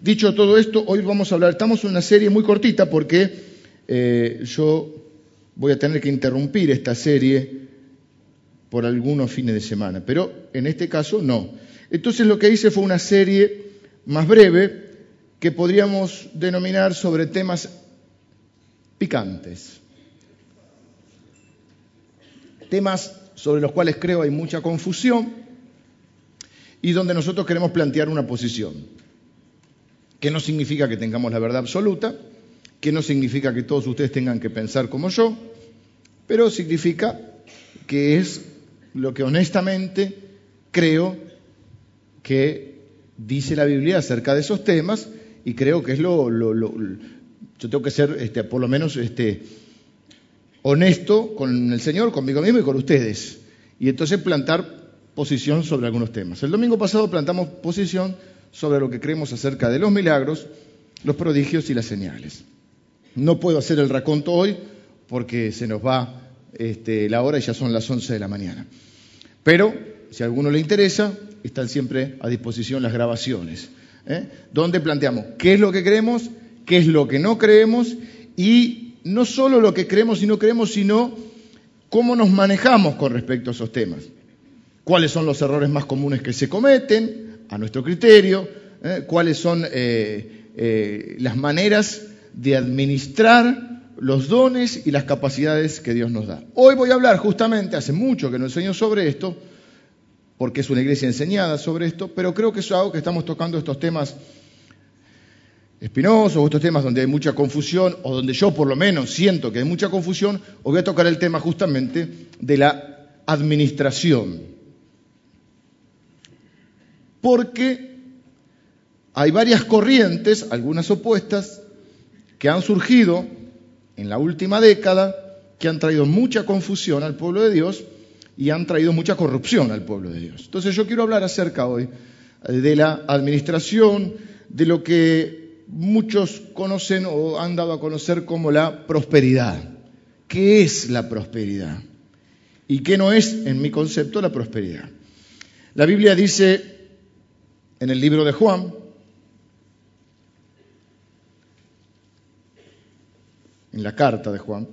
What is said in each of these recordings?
Dicho todo esto, hoy vamos a hablar, estamos en una serie muy cortita porque eh, yo voy a tener que interrumpir esta serie por algunos fines de semana, pero en este caso no. Entonces lo que hice fue una serie más breve que podríamos denominar sobre temas picantes. Temas sobre los cuales creo hay mucha confusión y donde nosotros queremos plantear una posición que no significa que tengamos la verdad absoluta, que no significa que todos ustedes tengan que pensar como yo, pero significa que es lo que honestamente creo que dice la Biblia acerca de esos temas y creo que es lo, yo tengo que ser este, por lo menos este, honesto con el Señor, conmigo mismo y con ustedes. Y entonces plantar posición sobre algunos temas. El domingo pasado plantamos posición sobre lo que creemos acerca de los milagros, los prodigios y las señales. No puedo hacer el raconto hoy porque se nos va este, la hora y ya son las 11 de la mañana. Pero, si a alguno le interesa, están siempre a disposición las grabaciones, ¿eh? donde planteamos qué es lo que creemos, qué es lo que no creemos y no solo lo que creemos y no creemos, sino cómo nos manejamos con respecto a esos temas. Cuáles son los errores más comunes que se cometen, a nuestro criterio, ¿eh? cuáles son eh, eh, las maneras de administrar los dones y las capacidades que Dios nos da. Hoy voy a hablar justamente, hace mucho que no enseño sobre esto, porque es una iglesia enseñada sobre esto, pero creo que es algo que estamos tocando estos temas espinosos, estos temas donde hay mucha confusión, o donde yo por lo menos siento que hay mucha confusión, os voy a tocar el tema justamente de la administración porque hay varias corrientes, algunas opuestas, que han surgido en la última década, que han traído mucha confusión al pueblo de Dios y han traído mucha corrupción al pueblo de Dios. Entonces yo quiero hablar acerca hoy eh, de la administración, de lo que muchos conocen o han dado a conocer como la prosperidad. ¿Qué es la prosperidad? ¿Y qué no es, en mi concepto, la prosperidad? La Biblia dice en el libro de Juan, en la carta de Juan.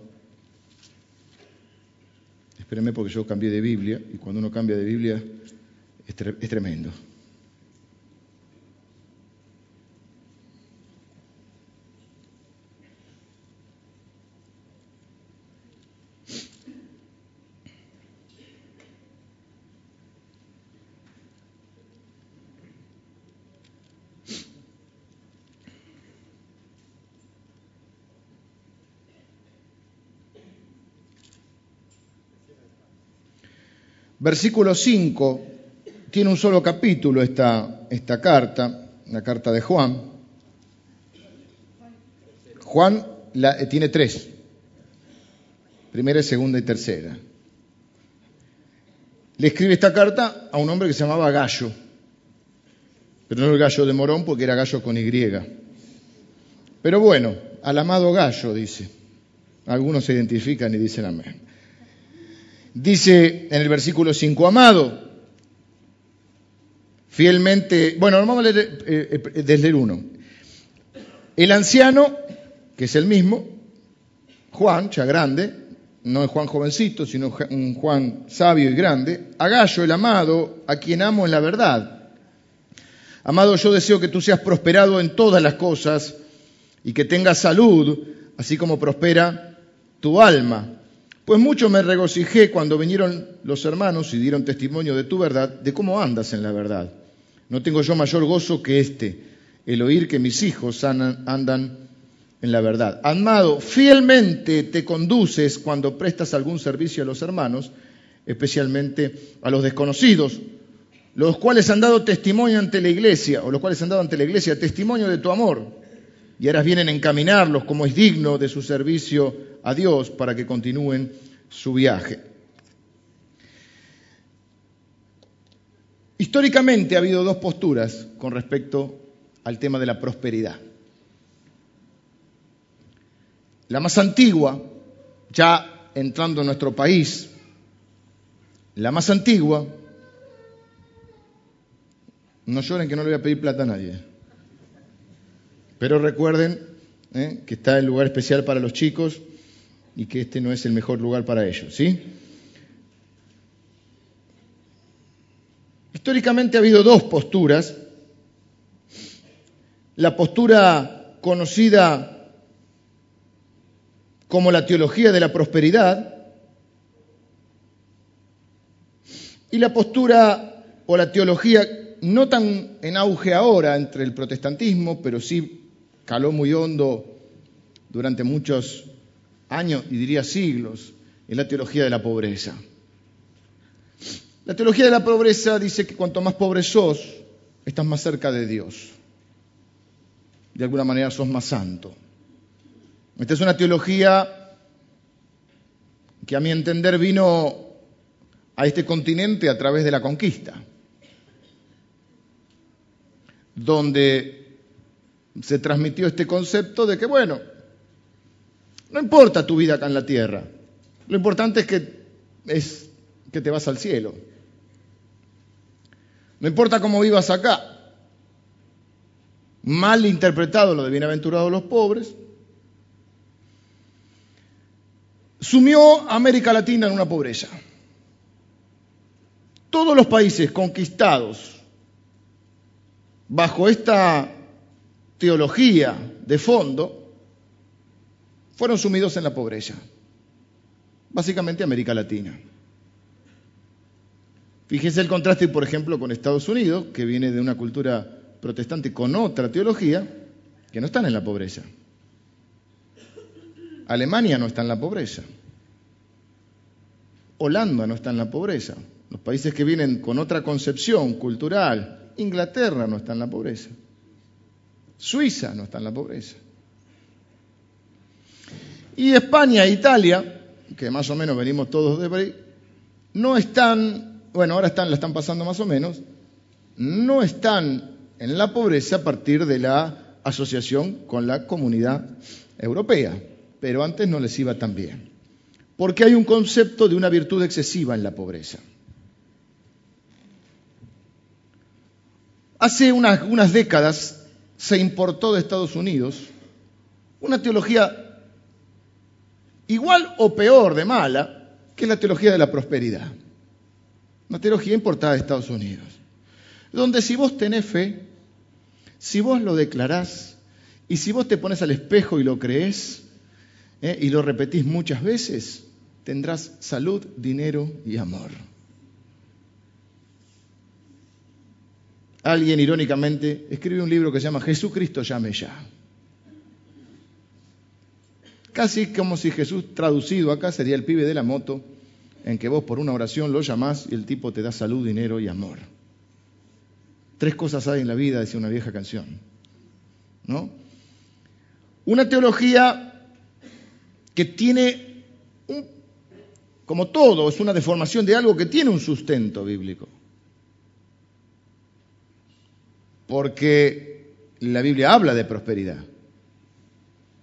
Espérenme porque yo cambié de Biblia y cuando uno cambia de Biblia es, tremendo. Versículo 5, tiene un solo capítulo esta, esta carta, la carta de Juan. Juan la, eh, tiene tres, primera, segunda y tercera. Le escribe esta carta a un hombre que se llamaba Gallo, pero no el gallo de Morón porque era gallo con Y. Pero bueno, al amado Gallo, dice. Algunos se identifican y dicen amén. Dice en el versículo 5, amado, fielmente, bueno, vamos a leer eh, eh, desde el 1. El anciano, que es el mismo, Juan, ya grande, no es Juan jovencito, sino un Juan sabio y grande, a Gallo, el amado, a quien amo en la verdad. Amado, yo deseo que tú seas prosperado en todas las cosas y que tengas salud, así como prospera tu alma. Pues mucho me regocijé cuando vinieron los hermanos y dieron testimonio de tu verdad, de cómo andas en la verdad. No tengo yo mayor gozo que este, el oír que mis hijos andan en la verdad. Amado, fielmente te conduces cuando prestas algún servicio a los hermanos, especialmente a los desconocidos, los cuales han dado testimonio ante la iglesia, o los cuales han dado ante la iglesia testimonio de tu amor, y ahora vienen a encaminarlos como es digno de su servicio a Dios para que continúen su viaje. Históricamente ha habido dos posturas con respecto al tema de la prosperidad. La más antigua, ya entrando en nuestro país, la más antigua, no lloren que no le voy a pedir plata a nadie. Pero recuerden ¿eh? que está el lugar especial para los chicos y que este no es el mejor lugar para ellos, ¿sí? Históricamente ha habido dos posturas. La postura conocida como la teología de la prosperidad y la postura o la teología no tan en auge ahora entre el protestantismo, pero sí caló muy hondo durante muchos años y diría siglos, en la teología de la pobreza. La teología de la pobreza dice que cuanto más pobre sos, estás más cerca de Dios. De alguna manera sos más santo. Esta es una teología que a mi entender vino a este continente a través de la conquista, donde se transmitió este concepto de que, bueno, no importa tu vida acá en la tierra, lo importante es que, es que te vas al cielo. No importa cómo vivas acá. Mal interpretado lo de bienaventurados los pobres. Sumió América Latina en una pobreza. Todos los países conquistados bajo esta teología de fondo fueron sumidos en la pobreza. Básicamente América Latina. Fíjense el contraste, por ejemplo, con Estados Unidos, que viene de una cultura protestante con otra teología, que no están en la pobreza. Alemania no está en la pobreza. Holanda no está en la pobreza. Los países que vienen con otra concepción cultural, Inglaterra no está en la pobreza. Suiza no está en la pobreza. Y España e Italia, que más o menos venimos todos de ahí, no están bueno, ahora están, la están pasando más o menos, no están en la pobreza a partir de la asociación con la comunidad europea, pero antes no les iba tan bien. Porque hay un concepto de una virtud excesiva en la pobreza. Hace unas, unas décadas se importó de Estados Unidos una teología igual o peor de mala que la teología de la prosperidad una teología importada de Estados Unidos, donde si vos tenés fe, si vos lo declarás y si vos te pones al espejo y lo creés ¿eh? y lo repetís muchas veces, tendrás salud, dinero y amor. Alguien irónicamente escribe un libro que se llama Jesucristo llame ya. Casi como si Jesús traducido acá sería el pibe de la moto en que vos por una oración lo llamás y el tipo te da salud, dinero y amor. Tres cosas hay en la vida, decía una vieja canción. ¿No? Una teología que tiene, como todo, es una deformación de algo que tiene un sustento bíblico. Porque la Biblia habla de prosperidad.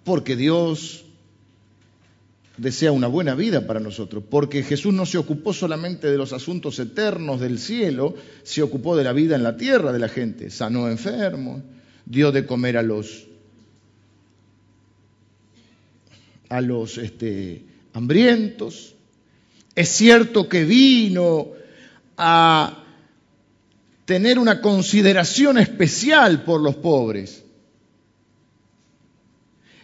Porque Dios desea una buena vida para nosotros, porque Jesús no se ocupó solamente de los asuntos eternos del cielo, se ocupó de la vida en la tierra de la gente, sanó enfermos, dio de comer a los a los este, hambrientos. Es cierto que vino a tener una consideración especial por los pobres.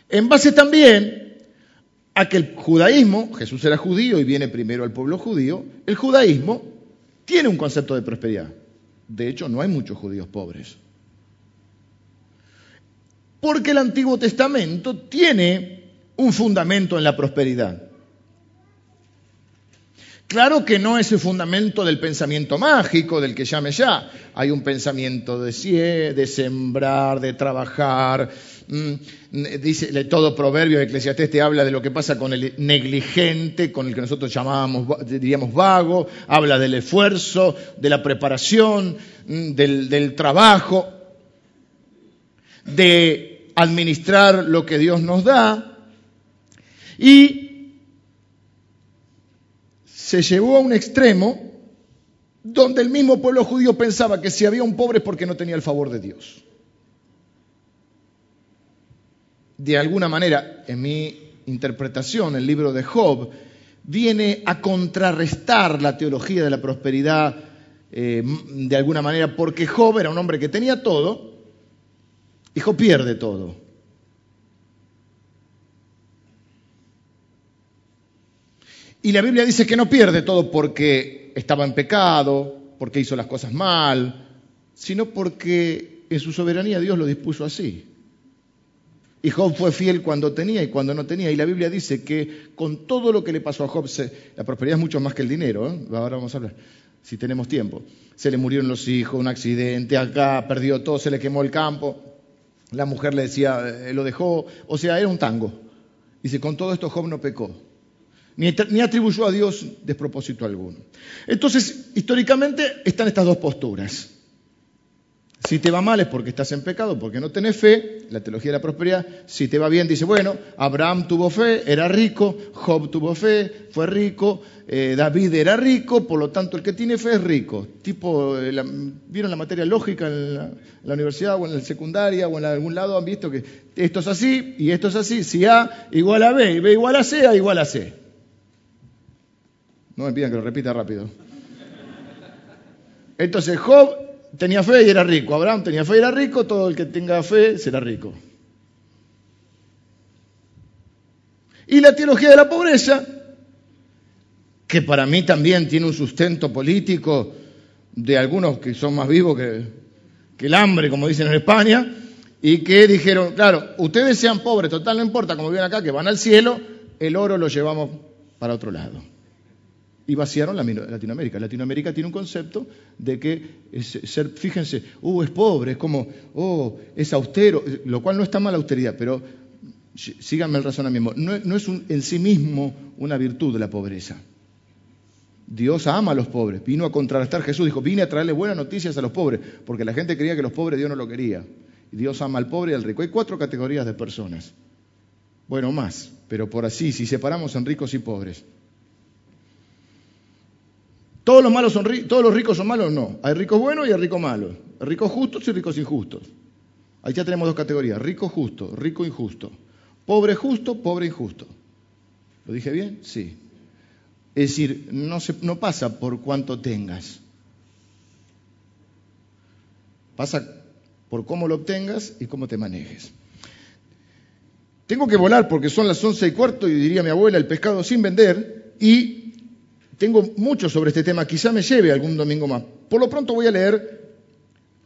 En base también a que el judaísmo, Jesús era judío y viene primero al pueblo judío, el judaísmo tiene un concepto de prosperidad. De hecho, no hay muchos judíos pobres. Porque el Antiguo Testamento tiene un fundamento en la prosperidad. Claro que no es el fundamento del pensamiento mágico, del que llame ya. Hay un pensamiento de, de sembrar, de trabajar. Mm, dice todo proverbio de Eclesiastés habla de lo que pasa con el negligente, con el que nosotros llamábamos, diríamos vago. Habla del esfuerzo, de la preparación, mm, del, del trabajo, de administrar lo que Dios nos da. Y se llevó a un extremo donde el mismo pueblo judío pensaba que si había un pobre es porque no tenía el favor de Dios. de alguna manera, en mi interpretación, el libro de Job, viene a contrarrestar la teología de la prosperidad eh, de alguna manera, porque Job era un hombre que tenía todo, y Job pierde todo. Y la Biblia dice que no pierde todo porque estaba en pecado, porque hizo las cosas mal, sino porque en su soberanía Dios lo dispuso así. Y Job fue fiel cuando tenía y cuando no tenía. Y la Biblia dice que con todo lo que le pasó a Job, la prosperidad es mucho más que el dinero. ¿eh? Ahora vamos a hablar, si tenemos tiempo. Se le murieron los hijos, un accidente acá, perdió todo, se le quemó el campo. La mujer le decía, eh, lo dejó. O sea, era un tango. Dice, con todo esto Job no pecó ni, atribuyó a Dios despropósito alguno. Entonces, históricamente están estas dos posturas. Si te va mal es porque estás en pecado, porque no tenés fe, la teología de la prosperidad. Si te va bien, dice, bueno, Abraham tuvo fe, era rico, Job tuvo fe, fue rico, eh, David era rico, por lo tanto el que tiene fe es rico. Tipo, eh, ¿vieron la materia lógica en la, universidad o en la secundaria o en algún lado? Han visto que esto es así y esto es así. Si A igual a B y B igual a C, A igual a C. No me pidan que lo repita rápido. Entonces Job tenía fe y era rico. Abraham tenía fe y era rico. Todo el que tenga fe será rico. Y la teología de la pobreza, que para mí también tiene un sustento político de algunos que son más vivos que, el hambre, como dicen en España, y que dijeron, claro, ustedes sean pobres, total no importa, como viven acá, que van al cielo, el oro lo llevamos para otro lado y vaciaron la Latinoamérica. Latinoamérica tiene un concepto de que ser, fíjense, uh, es pobre, es como, oh, es austero, lo cual no está mal austeridad, pero síganme el razonamiento, no, no es en sí mismo una virtud la pobreza. Dios ama a los pobres, vino a contrarrestar, Jesús dijo, vine a traerle buenas noticias a los pobres, porque la gente creía que los pobres Dios no lo quería. Dios ama al pobre y al rico. Hay cuatro categorías de personas. Bueno, más, pero por así, si separamos en ricos y pobres. ¿Todos los, malos son, ¿Todos los ricos son malos? No. Hay ricos buenos y hay ricos malos. Ricos justos y ricos injustos. Ahí ya tenemos dos categorías. Rico justo, rico injusto. Pobre justo, pobre injusto. ¿Lo dije bien? Sí. Es decir, no, no pasa por cuánto tengas. Pasa por cómo lo obtengas y cómo te manejes. Tengo que volar porque son las once y cuarto y diría mi abuela, el pescado sin vender y tengo mucho sobre este tema, quizá me lleve algún domingo más. Por lo pronto voy a leer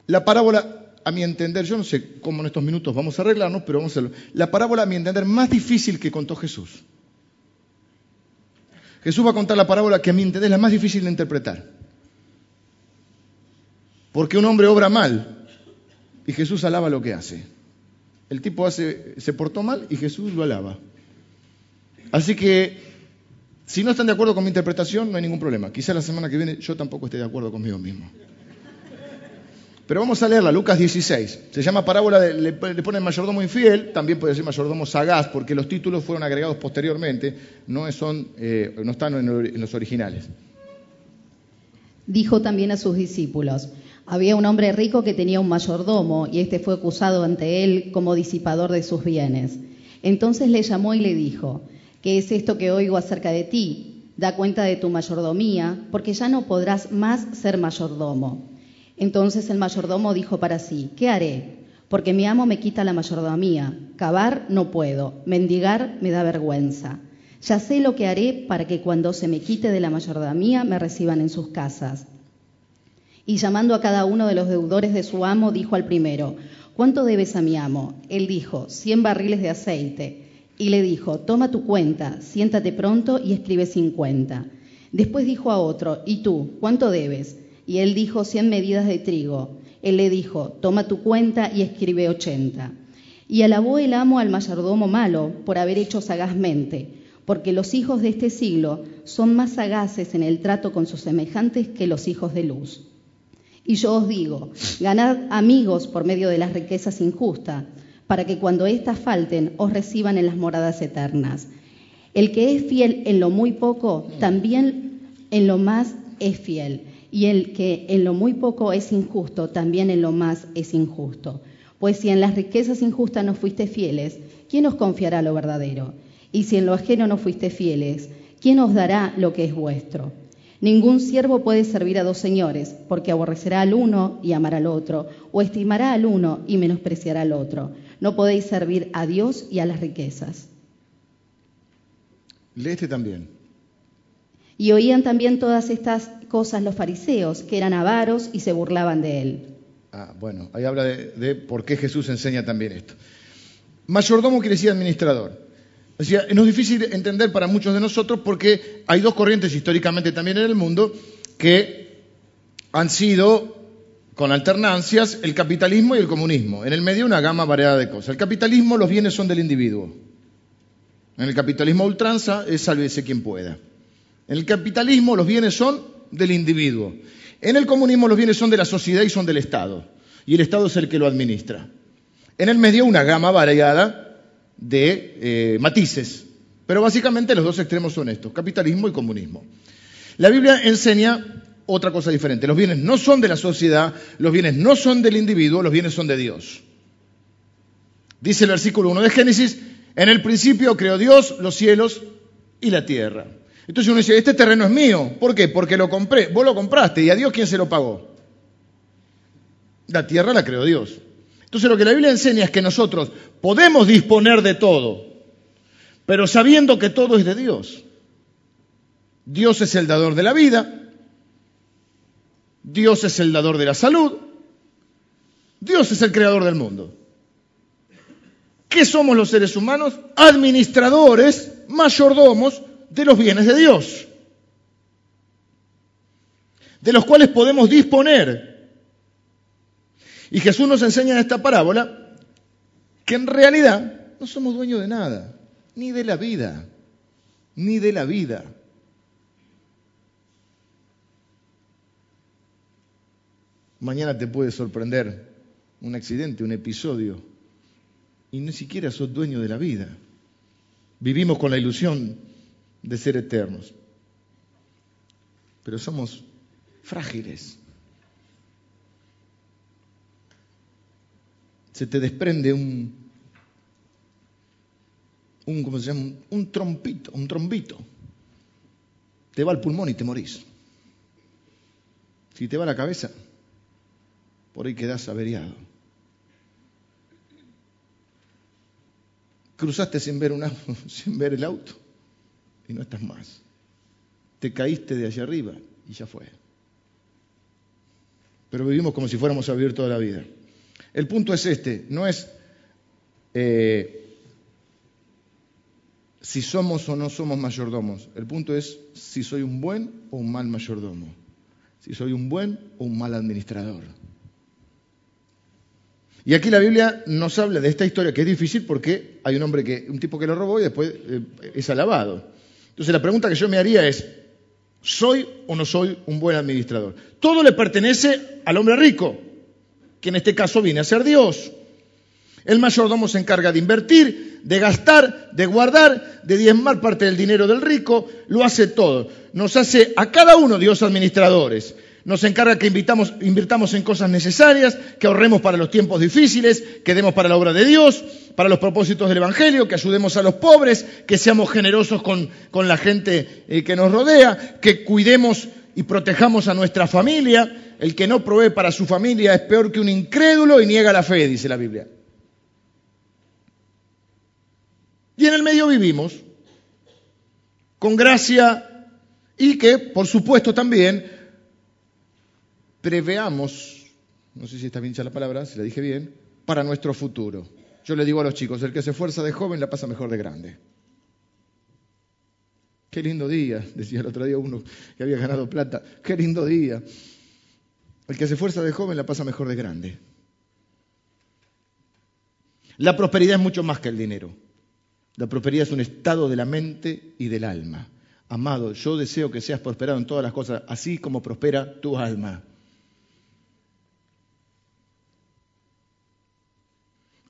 la parábola, a mi entender, yo no sé cómo en estos minutos vamos a arreglarnos, pero vamos a hacerlo. La parábola, a mi entender, más difícil que contó Jesús. Jesús va a contar la parábola que a mi entender es la más difícil de interpretar. Porque un hombre obra mal y Jesús alaba lo que hace. El tipo hace, se portó mal y Jesús lo alaba. Así que si no están de acuerdo con mi interpretación, no hay ningún problema. Quizá la semana que viene yo tampoco esté de acuerdo conmigo mismo. Pero vamos a leerla, Lucas 16. Se llama parábola, de, le, ponen mayordomo infiel, también puede ser mayordomo sagaz, porque los títulos fueron agregados posteriormente, no, eh, están en los originales. Dijo también a sus discípulos, había un hombre rico que tenía un mayordomo y este fue acusado ante él como disipador de sus bienes. Entonces le llamó y le dijo, ¿Qué es esto que oigo acerca de ti? Da cuenta de tu mayordomía, porque ya no podrás más ser mayordomo. Entonces el mayordomo dijo para sí, ¿qué haré? Porque mi amo me quita la mayordomía. Cavar no puedo, mendigar me da vergüenza. Ya sé lo que haré para que cuando se me quite de la mayordomía me reciban en sus casas. Y llamando a cada uno de los deudores de su amo, dijo al primero, ¿cuánto debes a mi amo? Él dijo, cien barriles de aceite y le dijo, toma tu cuenta, siéntate pronto y escribe cincuenta. Después dijo a otro, ¿y tú, cuánto debes? Y él dijo, cien medidas de trigo. Él le dijo, toma tu cuenta y escribe ochenta. Y alabó el amo al mayordomo malo por haber hecho sagazmente, porque los hijos de este siglo son más sagaces en el trato con sus semejantes que los hijos de luz. Y yo os digo, ganad amigos por medio de las riquezas injustas para que cuando éstas falten os reciban en las moradas eternas. El que es fiel en lo muy poco, también en lo más es fiel. Y el que en lo muy poco es injusto, también en lo más es injusto. Pues si en las riquezas injustas no fuiste fieles, ¿quién os confiará lo verdadero? Y si en lo ajeno no fuiste fieles, ¿quién os dará lo que es vuestro? Ningún siervo puede servir a dos señores, porque aborrecerá al uno y amará al otro, o estimará al uno y menospreciará al otro. No podéis servir a Dios y a las riquezas. Léete también. Y oían también todas estas cosas los fariseos, que eran avaros y se burlaban de él. Ah, bueno, ahí habla de, de por qué Jesús enseña también esto. Mayordomo quiere decir administrador. O sea, es difícil entender para muchos de nosotros porque hay dos corrientes históricamente también en el mundo que han sido, con alternancias, el capitalismo y el comunismo. En el medio una gama variada de cosas. El capitalismo, los bienes son del individuo. En el capitalismo ultranza es sálvese quien pueda. En el capitalismo los bienes son del individuo. En el comunismo los bienes son de la sociedad y son del Estado. Y el Estado es el que lo administra. En el medio una gama variada de eh, matices. Pero básicamente los dos extremos son estos, capitalismo y comunismo. La Biblia enseña otra cosa diferente. Los bienes no son de la sociedad, los bienes no son del individuo, los bienes son de Dios. Dice el versículo 1 de Génesis, en el principio creó Dios los cielos y la tierra. Entonces uno dice, este terreno es mío. ¿Por qué? Porque lo compré. Vos lo compraste. ¿Y a Dios quién se lo pagó? La tierra la creó Dios. Entonces lo que la Biblia enseña es que nosotros podemos disponer de todo, pero sabiendo que todo es de Dios. Dios es el dador de la vida, Dios es el dador de la salud, Dios es el creador del mundo. ¿Qué somos los seres humanos? Administradores, mayordomos de los bienes de Dios, de los cuales podemos disponer y Jesús nos enseña en esta parábola que en realidad no somos dueños de nada, ni de la vida, ni de la vida. Mañana te puede sorprender un accidente, un episodio, y ni siquiera sos dueño de la vida. Vivimos con la ilusión de ser eternos, pero somos frágiles. se te desprende un, un ¿cómo se llama? Un trompito, un trombito. Te va al pulmón y te morís. Si te va la cabeza, por ahí quedás averiado. Cruzaste sin ver, un sin ver el auto y no estás más. Te caíste de allá arriba y ya fue. Pero vivimos como si fuéramos a vivir toda la vida. El punto es este, no es eh, si somos o no somos mayordomos. El punto es si soy un buen o un mal mayordomo. Si soy un buen o un mal administrador. Y aquí la Biblia nos habla de esta historia que es difícil porque hay un hombre que, un tipo que lo robó y después eh, es alabado. Entonces la pregunta que yo me haría es, ¿soy o no soy un buen administrador? Todo le pertenece al hombre rico que en este caso viene a ser Dios. El mayordomo se encarga de invertir, de gastar, de guardar, de diezmar parte del dinero del rico, lo hace todo. Nos hace a cada uno Dios administradores. Nos encarga que invirtamos en cosas necesarias, que ahorremos para los tiempos difíciles, que demos para la obra de Dios, para los propósitos del Evangelio, que ayudemos a los pobres, que seamos generosos con, con la gente eh, que nos rodea, que cuidemos y protejamos a nuestra familia, el que no provee para su familia es peor que un incrédulo y niega la fe, dice la Biblia. Y en el medio vivimos, con gracia y que, por supuesto, también preveamos, no sé si está bien dicha la palabra, si la dije bien, para nuestro futuro. Yo le digo a los chicos, el que se esfuerza de joven la pasa mejor de grande. Qué lindo día, decía el otro día uno que había ganado plata, qué lindo día. El que se esfuerza de joven la pasa mejor de grande. La prosperidad es mucho más que el dinero. La prosperidad es un estado de la mente y del alma. Amado, yo deseo que seas prosperado en todas las cosas, así como prospera tu alma.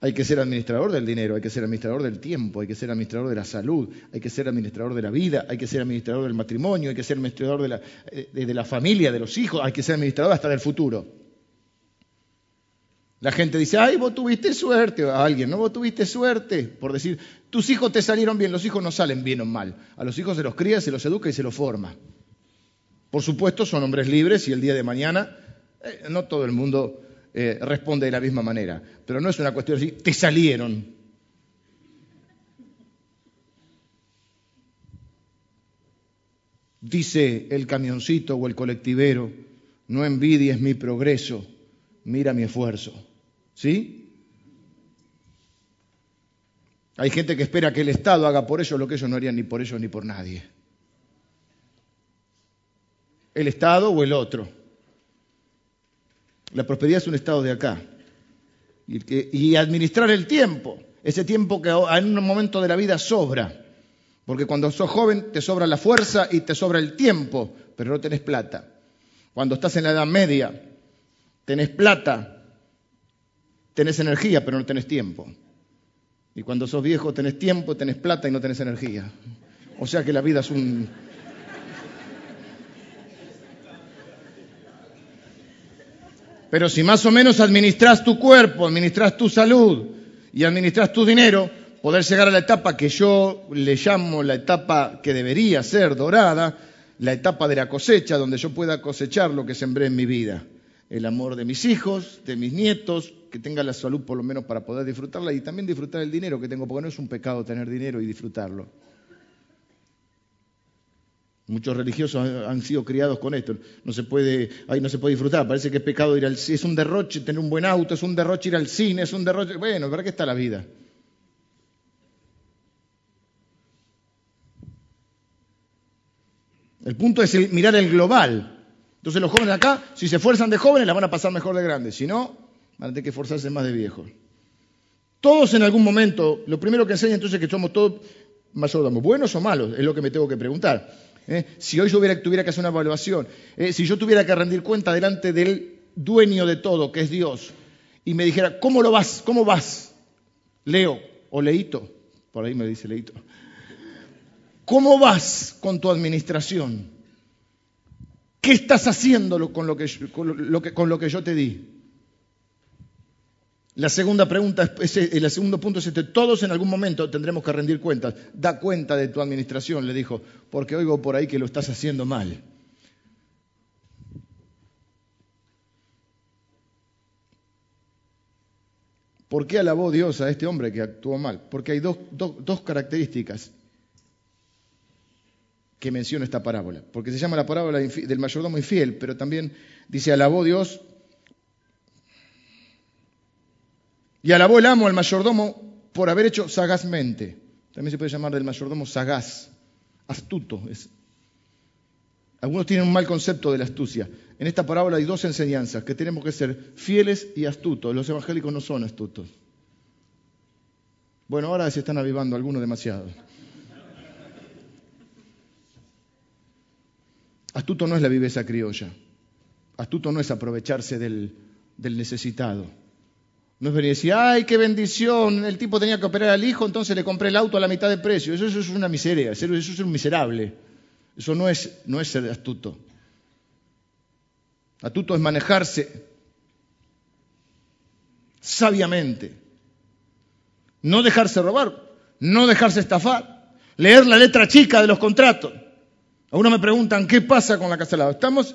Hay que ser administrador del dinero, hay que ser administrador del tiempo, hay que ser administrador de la salud, hay que ser administrador de la vida, hay que ser administrador del matrimonio, hay que ser administrador de la, eh, de, la familia, de los hijos, hay que ser administrador hasta del futuro. La gente dice, ay, vos tuviste suerte, a alguien, no, vos tuviste suerte, por decir, tus hijos te salieron bien, los hijos no salen bien o mal, a los hijos se los cría, se los educa y se los forma. Por supuesto, son hombres libres y el día de mañana eh, no todo el mundo eh, responde de la misma manera, pero no es una cuestión así, te salieron. Dice el camioncito o el colectivero, no envidies mi progreso, mira mi esfuerzo. ¿Sí? Hay gente que espera que el Estado haga por ellos lo que ellos no harían ni por ellos ni por nadie. El Estado o el otro. La prosperidad es un estado de acá. Y, administrar el tiempo, ese tiempo que en un momento de la vida sobra. Porque cuando sos joven te sobra la fuerza y te sobra el tiempo, pero no tenés plata. Cuando estás en la edad media, tenés plata, tenés energía, pero no tenés tiempo. Y cuando sos viejo tenés tiempo, tenés plata y no tenés energía. O sea que la vida es un... Pero si más o menos administras tu cuerpo, administras tu salud y administras tu dinero, poder llegar a la etapa que yo le llamo la etapa que debería ser dorada, la etapa de la cosecha, donde yo pueda cosechar lo que sembré en mi vida el amor de mis hijos, de mis nietos, que tenga la salud por lo menos para poder disfrutarla y también disfrutar el dinero que tengo, porque no es un pecado tener dinero y disfrutarlo. Muchos religiosos han sido criados con esto. No se puede, ahí no se puede disfrutar. Parece que es pecado ir al cine. Es un derroche tener un buen auto, es un derroche ir al cine, es un derroche. Bueno, ¿para qué está la vida? El punto es mirar el global. Entonces los jóvenes acá, si se esfuerzan de jóvenes, la van a pasar mejor de grandes. Si no, van a tener que esforzarse más de viejos. Todos en algún momento, lo primero que enseña entonces es que somos todos mayordomos, buenos o malos, es lo que me tengo que preguntar. ¿Eh? Si hoy yo tuviera que hacer una evaluación, ¿eh? si yo tuviera que rendir cuenta delante del dueño de todo, que es Dios, y me dijera, ¿cómo lo vas? ¿Cómo vas? Leo o Leito, por ahí me dice Leito. ¿Cómo vas con tu administración? ¿Qué estás haciendo con lo que, con lo que, yo te di? La segunda pregunta, el segundo punto es este, todos en algún momento tendremos que rendir cuentas. Da cuenta de tu administración, le dijo, porque oigo por ahí que lo estás haciendo mal. ¿Por qué alabó Dios a este hombre que actuó mal? Porque hay dos características que menciona esta parábola, porque se llama la parábola del mayordomo infiel, pero también dice, alabó Dios y alabó el amo al mayordomo por haber hecho sagazmente. También se puede llamar del mayordomo sagaz, astuto. Algunos tienen un mal concepto de la astucia. En esta parábola hay dos enseñanzas, que tenemos que ser fieles y astutos. Los evangélicos no son astutos. Bueno, ahora se están avivando algunos demasiado. Astuto no es la viveza criolla. Astuto no es aprovecharse del, necesitado. No es venir decir, ay, qué bendición, el tipo tenía que operar al hijo, entonces le compré el auto a la mitad de precio. Eso, es una miseria, eso, es un miserable. Eso no es, no es ser astuto. Astuto es manejarse sabiamente. No dejarse robar, no dejarse estafar, leer la letra chica de los contratos. Algunos me preguntan, ¿qué pasa con la casa al lado? Estamos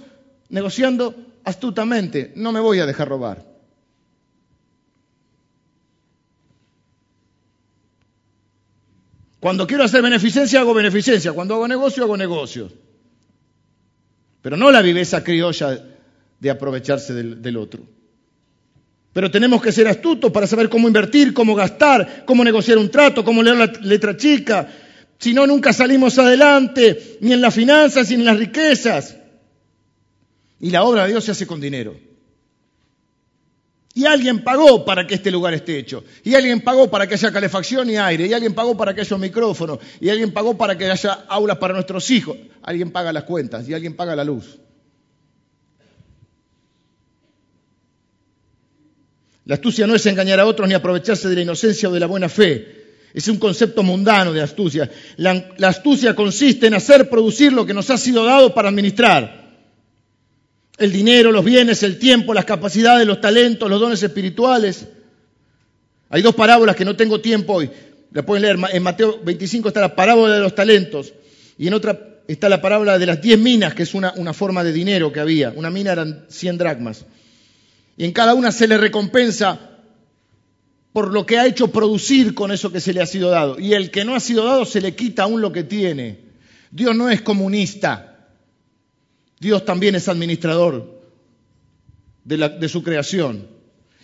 negociando astutamente, no me voy a dejar robar. Cuando quiero hacer beneficencia, hago beneficencia. Cuando hago negocio, hago negocio. Pero no la viveza criolla de aprovecharse del, del, otro. Pero tenemos que ser astutos para saber cómo invertir, cómo gastar, cómo negociar un trato, cómo leer la letra chica, si no, nunca salimos adelante, ni en las finanzas, ni en las riquezas. Y la obra de Dios se hace con dinero. Y alguien pagó para que este lugar esté hecho. Y alguien pagó para que haya calefacción y aire. Y alguien pagó para que haya micrófono. Y alguien pagó para que haya aulas para nuestros hijos. Alguien paga las cuentas y alguien paga la luz. La astucia no es engañar a otros ni aprovecharse de la inocencia o de la buena fe. Es un concepto mundano de astucia. La, astucia consiste en hacer producir lo que nos ha sido dado para administrar. El dinero, los bienes, el tiempo, las capacidades, los talentos, los dones espirituales. Hay dos parábolas que no tengo tiempo hoy. La pueden leer. En Mateo 25 está la parábola de los talentos y en otra está la parábola de las diez minas, que es una, una forma de dinero que había. Una mina eran 100 dracmas. Y en cada una se le recompensa por lo que ha hecho producir con eso que se le ha sido dado. Y el que no ha sido dado se le quita aún lo que tiene. Dios no es comunista. Dios también es administrador de, su creación.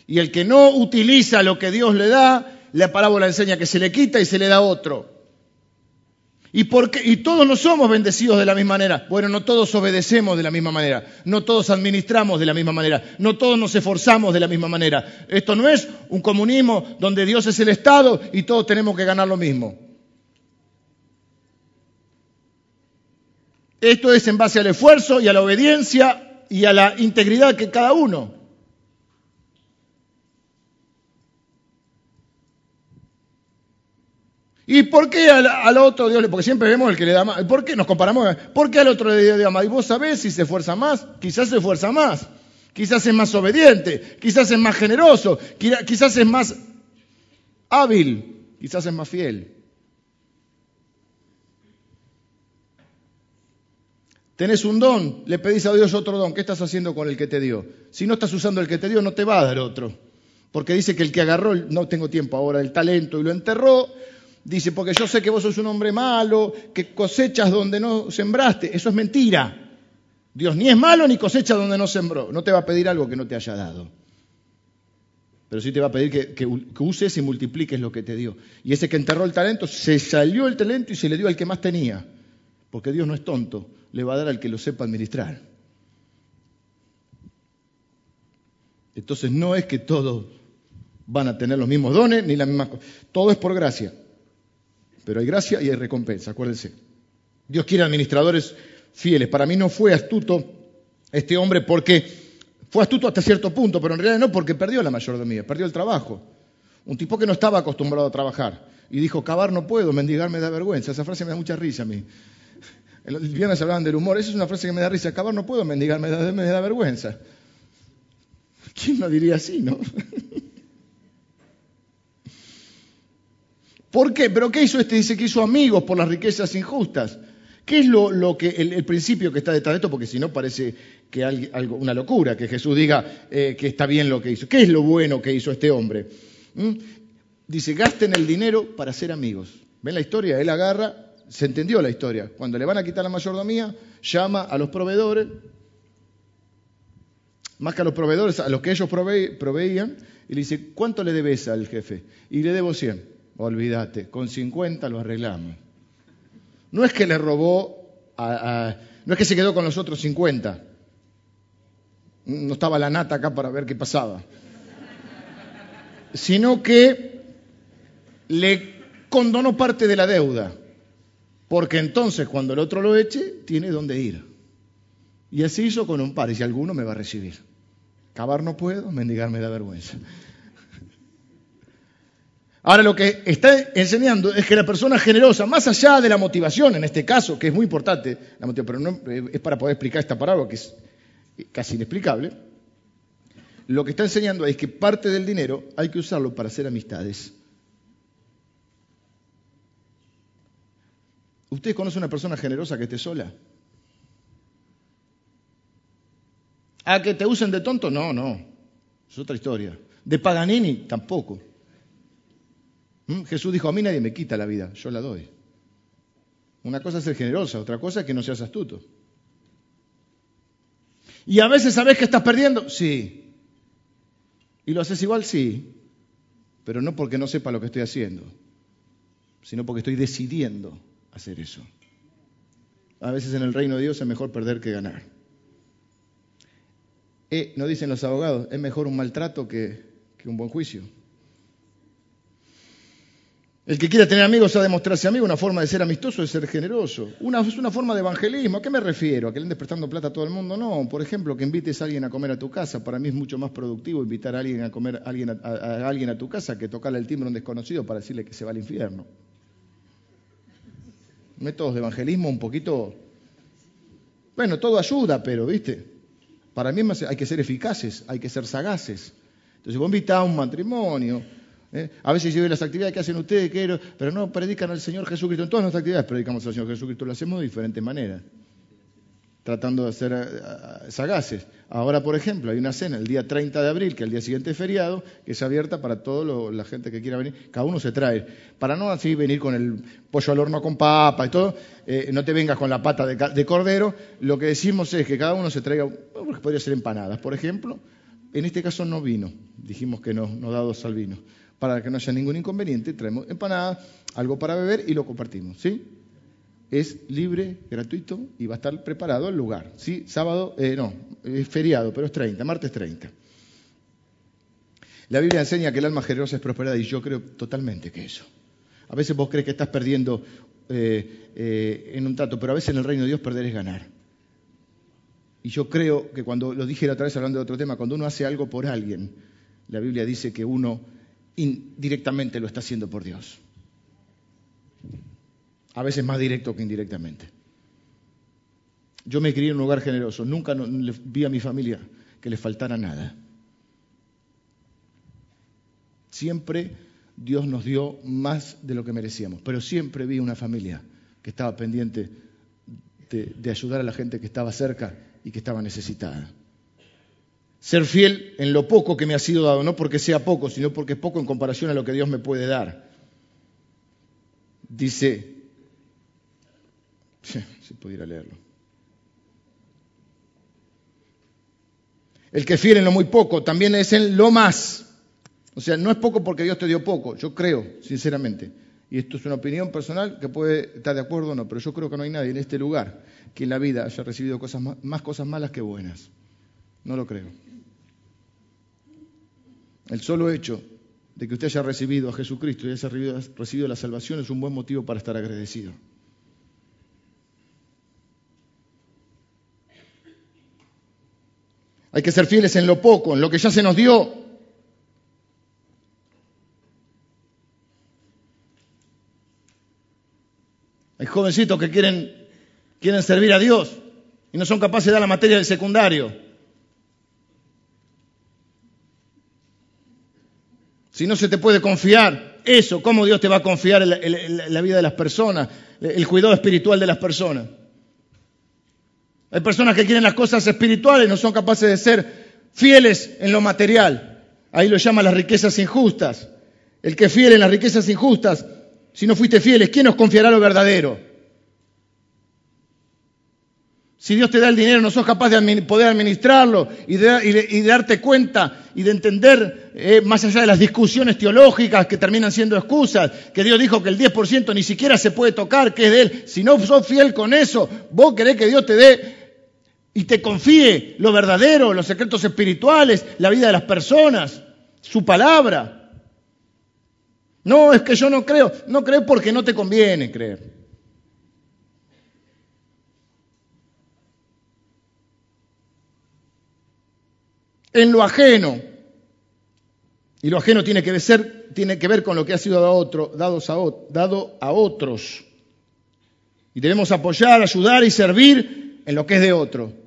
Y el que no utiliza lo que Dios le da, la parábola enseña que se le quita y se le da otro. Y todos no somos bendecidos de la misma manera. Bueno, no todos obedecemos de la misma manera, no todos administramos de la misma manera, no todos nos esforzamos de la misma manera. Esto no es un comunismo donde Dios es el Estado y todos tenemos que ganar lo mismo. Esto es en base al esfuerzo y a la obediencia y a la integridad que cada uno. ¿Y por qué al, otro Dios le.? Porque siempre vemos el que le da más. ¿Por qué nos comparamos? ¿Por qué al otro le da más? Y vos sabés si se esfuerza más. Quizás se esfuerza más. Quizás es más obediente. Quizás es más generoso. Quizás es más hábil. Quizás es más fiel. Tenés un don, le pedís a Dios otro don. ¿Qué estás haciendo con el que te dio? Si no estás usando el que te dio, no te va a dar otro. Porque dice que el que agarró, no tengo tiempo ahora, el talento y lo enterró, Dice, porque yo sé que vos sos un hombre malo, que cosechas donde no sembraste. Eso es mentira. Dios ni es malo ni cosecha donde no sembró. No te va a pedir algo que no te haya dado. Pero sí te va a pedir que, que, uses y multipliques lo que te dio. Y ese que enterró el talento, se salió el talento y se le dio al que más tenía. Porque Dios no es tonto, le va a dar al que lo sepa administrar. Entonces no es que todos van a tener los mismos dones ni las mismas cosas. Todo es por gracia. Pero hay gracia y hay recompensa, acuérdense. Dios quiere administradores fieles. Para mí no fue astuto este hombre porque fue astuto hasta cierto punto, pero en realidad no porque perdió la mayordomía, perdió el trabajo. Un tipo que no estaba acostumbrado a trabajar y dijo, cavar no puedo, mendigar me da vergüenza. Esa frase me da mucha risa a mí. El viernes hablaban del humor, esa es una frase que me da risa, cavar no puedo, mendigar me da, vergüenza. ¿Quién lo diría así, no? ¿Por qué? ¿Pero qué hizo este? Dice que hizo amigos por las riquezas injustas. ¿Qué es lo, que, el, principio que está detrás de esto? Porque si no parece que hay algo, una locura que Jesús diga eh, que está bien lo que hizo. ¿Qué es lo bueno que hizo este hombre? ¿Mm? Dice, gasten el dinero para ser amigos. ¿Ven la historia? Él agarra, se entendió la historia. Cuando le van a quitar la mayordomía, llama a los proveedores, más que a los proveedores, a los que ellos proveían, y le dice, ¿cuánto le debes al jefe? Y le debo 100. Olvídate, con 50 lo arreglamos. No es que le robó, no es que se quedó con los otros 50. No estaba la nata acá para ver qué pasaba. Sino que le condonó parte de la deuda. Porque entonces cuando el otro lo eche, tiene dónde ir. Y así hizo con un par, y si alguno me va a recibir. Cavar no puedo, mendigar me da vergüenza. Ahora lo que está enseñando es que la persona generosa, más allá de la motivación, en este caso, que es muy importante, la pero no, es para poder explicar esta palabra que es casi inexplicable, lo que está enseñando es que parte del dinero hay que usarlo para hacer amistades. ¿Usted conoce una persona generosa que esté sola? ¿A que te usen de tonto? No, no. Es otra historia. De Paganini tampoco. ¿Mm? Jesús dijo, a mí nadie me quita la vida, yo la doy. Una cosa es ser generosa, otra cosa es que no seas astuto. Y a veces sabes que estás perdiendo, sí. Y lo haces igual, sí. Pero no porque no sepa lo que estoy haciendo, sino porque estoy decidiendo hacer eso. A veces en el reino de Dios es mejor perder que ganar. Eh, no dicen los abogados, es mejor un maltrato que un buen juicio. El que quiera tener amigos ha de mostrarse amigo, una forma de ser amistoso es ser generoso. Una, es una forma de evangelismo. ¿A qué me refiero? ¿A que le andes prestando plata a todo el mundo? No. Por ejemplo, que invites a alguien a comer a tu casa. Para mí es mucho más productivo invitar a alguien a comer a alguien a, alguien a tu casa que tocarle el timbre a un desconocido para decirle que se va al infierno. Métodos de evangelismo un poquito... Bueno, todo ayuda, pero, ¿viste? Para mí hay que ser eficaces, hay que ser sagaces. Entonces vos invitás a un matrimonio, ¿eh? a veces yo las actividades que hacen ustedes, pero no predican al Señor Jesucristo. En todas nuestras actividades predicamos al Señor Jesucristo, lo hacemos de diferentes maneras tratando de ser eh, sagaces. Ahora, por ejemplo, hay una cena el día 30 de abril, que el día siguiente es feriado, que es abierta para toda la gente que quiera venir. Cada uno se trae. Para no así venir con el pollo al horno con papa y todo, eh, no te vengas con la pata de, cordero. Lo que decimos es que cada uno se traiga, porque podría ser empanadas, por ejemplo. En este caso no vino, dijimos que no, no dados al vino. Para que no haya ningún inconveniente, traemos empanadas, algo para beber y lo compartimos, ¿sí? Es libre, gratuito y va a estar preparado el lugar. ¿sí? Sábado, eh, no, es feriado, pero es 30, martes 30. La Biblia enseña que el alma generosa es prosperada y yo creo totalmente que eso. A veces vos crees que estás perdiendo eh, eh, en un trato, pero a veces en el reino de Dios perder es ganar. Y yo creo que cuando lo dije la otra vez hablando de otro tema, cuando uno hace algo por alguien, la Biblia dice que uno indirectamente lo está haciendo por Dios a veces más directo que indirectamente. Yo me crié en un hogar generoso, nunca vi a mi familia que le faltara nada. Siempre Dios nos dio más de lo que merecíamos, pero siempre vi una familia que estaba pendiente de, de ayudar a la gente que estaba cerca y que estaba necesitada. Ser fiel en lo poco que me ha sido dado, no porque sea poco, sino porque es poco en comparación a lo que Dios me puede dar. Dice si pudiera leerlo. El que es fiel en lo muy poco también es en lo más. O sea, no es poco porque Dios te dio poco, yo creo, sinceramente. Y esto es una opinión personal que puede estar de acuerdo o no, pero yo creo que no hay nadie en este lugar que en la vida haya recibido cosas más, cosas malas que buenas. No lo creo. El solo hecho de que usted haya recibido a Jesucristo y haya recibido la salvación es un buen motivo para estar agradecido. Hay que ser fieles en lo poco, en lo que ya se nos dio. Hay jovencitos que quieren, quieren servir a Dios y no son capaces de dar la materia del secundario. Si no se te puede confiar eso, ¿cómo Dios te va a confiar en la vida de las personas, el cuidado espiritual de las personas? Hay personas que quieren las cosas espirituales, no son capaces de ser fieles en lo material. Ahí lo llaman las riquezas injustas. El que es fiel en las riquezas injustas, si no fuiste fieles, ¿quién nos confiará lo verdadero? Si Dios te da el dinero, no sos capaz de poder administrarlo y de, darte cuenta y de entender, eh, más allá de las discusiones teológicas que terminan siendo excusas, que Dios dijo que el 10% ni siquiera se puede tocar, que es de Él. Si no sos fiel con eso, vos querés que Dios te dé y te confíe lo verdadero, los secretos espirituales, la vida de las personas, su palabra. No, es que yo no creo, no creo porque no te conviene creer. en lo ajeno. Y lo ajeno tiene que, que ver con lo que ha sido dado a, otro, dado a otros. Y debemos apoyar, ayudar y servir en lo que es de otro.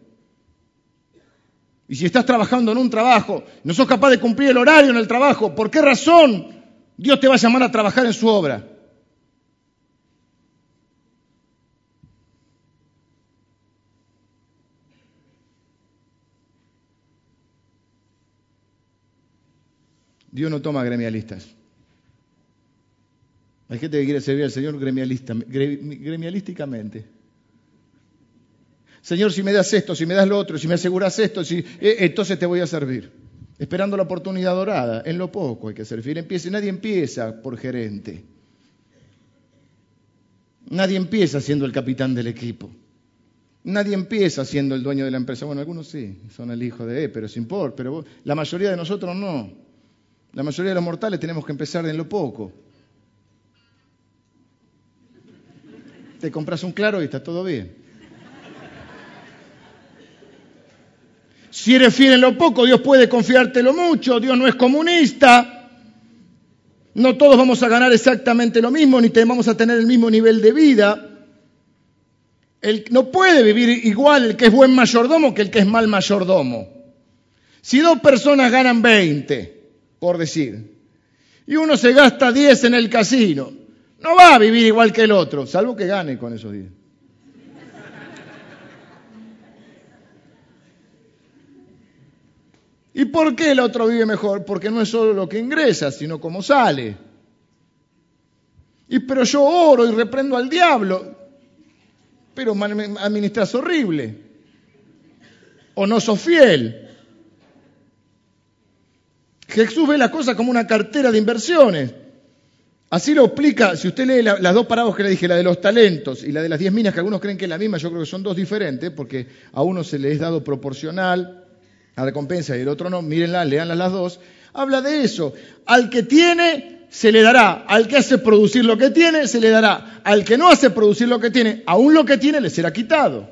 Y si estás trabajando en un trabajo, no sos capaz de cumplir el horario en el trabajo, ¿por qué razón Dios te va a llamar a trabajar en su obra? Dios no toma gremialistas. Hay gente que quiere servir al Señor gremialísticamente. Señor, si me das esto, si me das lo otro, si me aseguras esto, si, eh, entonces te voy a servir. Esperando la oportunidad dorada. En lo poco hay que servir. Empiece, nadie empieza por gerente. Nadie empieza siendo el capitán del equipo. Nadie empieza siendo el dueño de la empresa. Bueno, algunos sí, son el hijo de E, pero sin por, pero la mayoría de nosotros no. La mayoría de los mortales tenemos que empezar en lo poco. Te compras un claro y está todo bien. Si eres fiel en lo poco, Dios puede confiártelo mucho. Dios no es comunista. No todos vamos a ganar exactamente lo mismo, ni vamos a tener el mismo nivel de vida. El, no puede vivir igual el que es buen mayordomo que el que es mal mayordomo. Si dos personas ganan 20, por decir, y uno se gasta 10 en el casino, no va a vivir igual que el otro, salvo que gane con esos 10. ¿Y por qué el otro vive mejor? Porque no es solo lo que ingresa, sino cómo sale. Y pero yo oro y reprendo al diablo, pero administras horrible. O no sos fiel. Jesús ve la cosa como una cartera de inversiones. Así lo explica, si usted lee las dos parábolas que le dije, la de los talentos y la de las diez minas, que algunos creen que es la misma, yo creo que son dos diferentes, porque a uno se le es dado proporcional la recompensa y el otro no, mírenla, leanlas las dos, habla de eso. Al que tiene, se le dará. Al que hace producir lo que tiene, se le dará. Al que no hace producir lo que tiene, aún lo que tiene, le será quitado.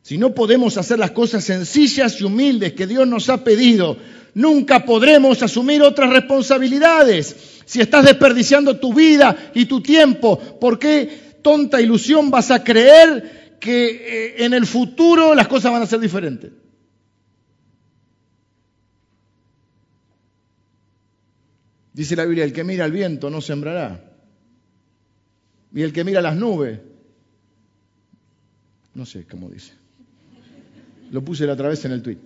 Si no podemos hacer las cosas sencillas y humildes que Dios nos ha pedido, nunca podremos asumir otras responsabilidades. Si estás desperdiciando tu vida y tu tiempo, ¿por qué tonta ilusión vas a creer que eh, en el futuro las cosas van a ser diferentes. Dice la Biblia, el que mira al viento no sembrará. Y el que mira las nubes, no sé cómo dice. Lo puse la otra vez en el tweet.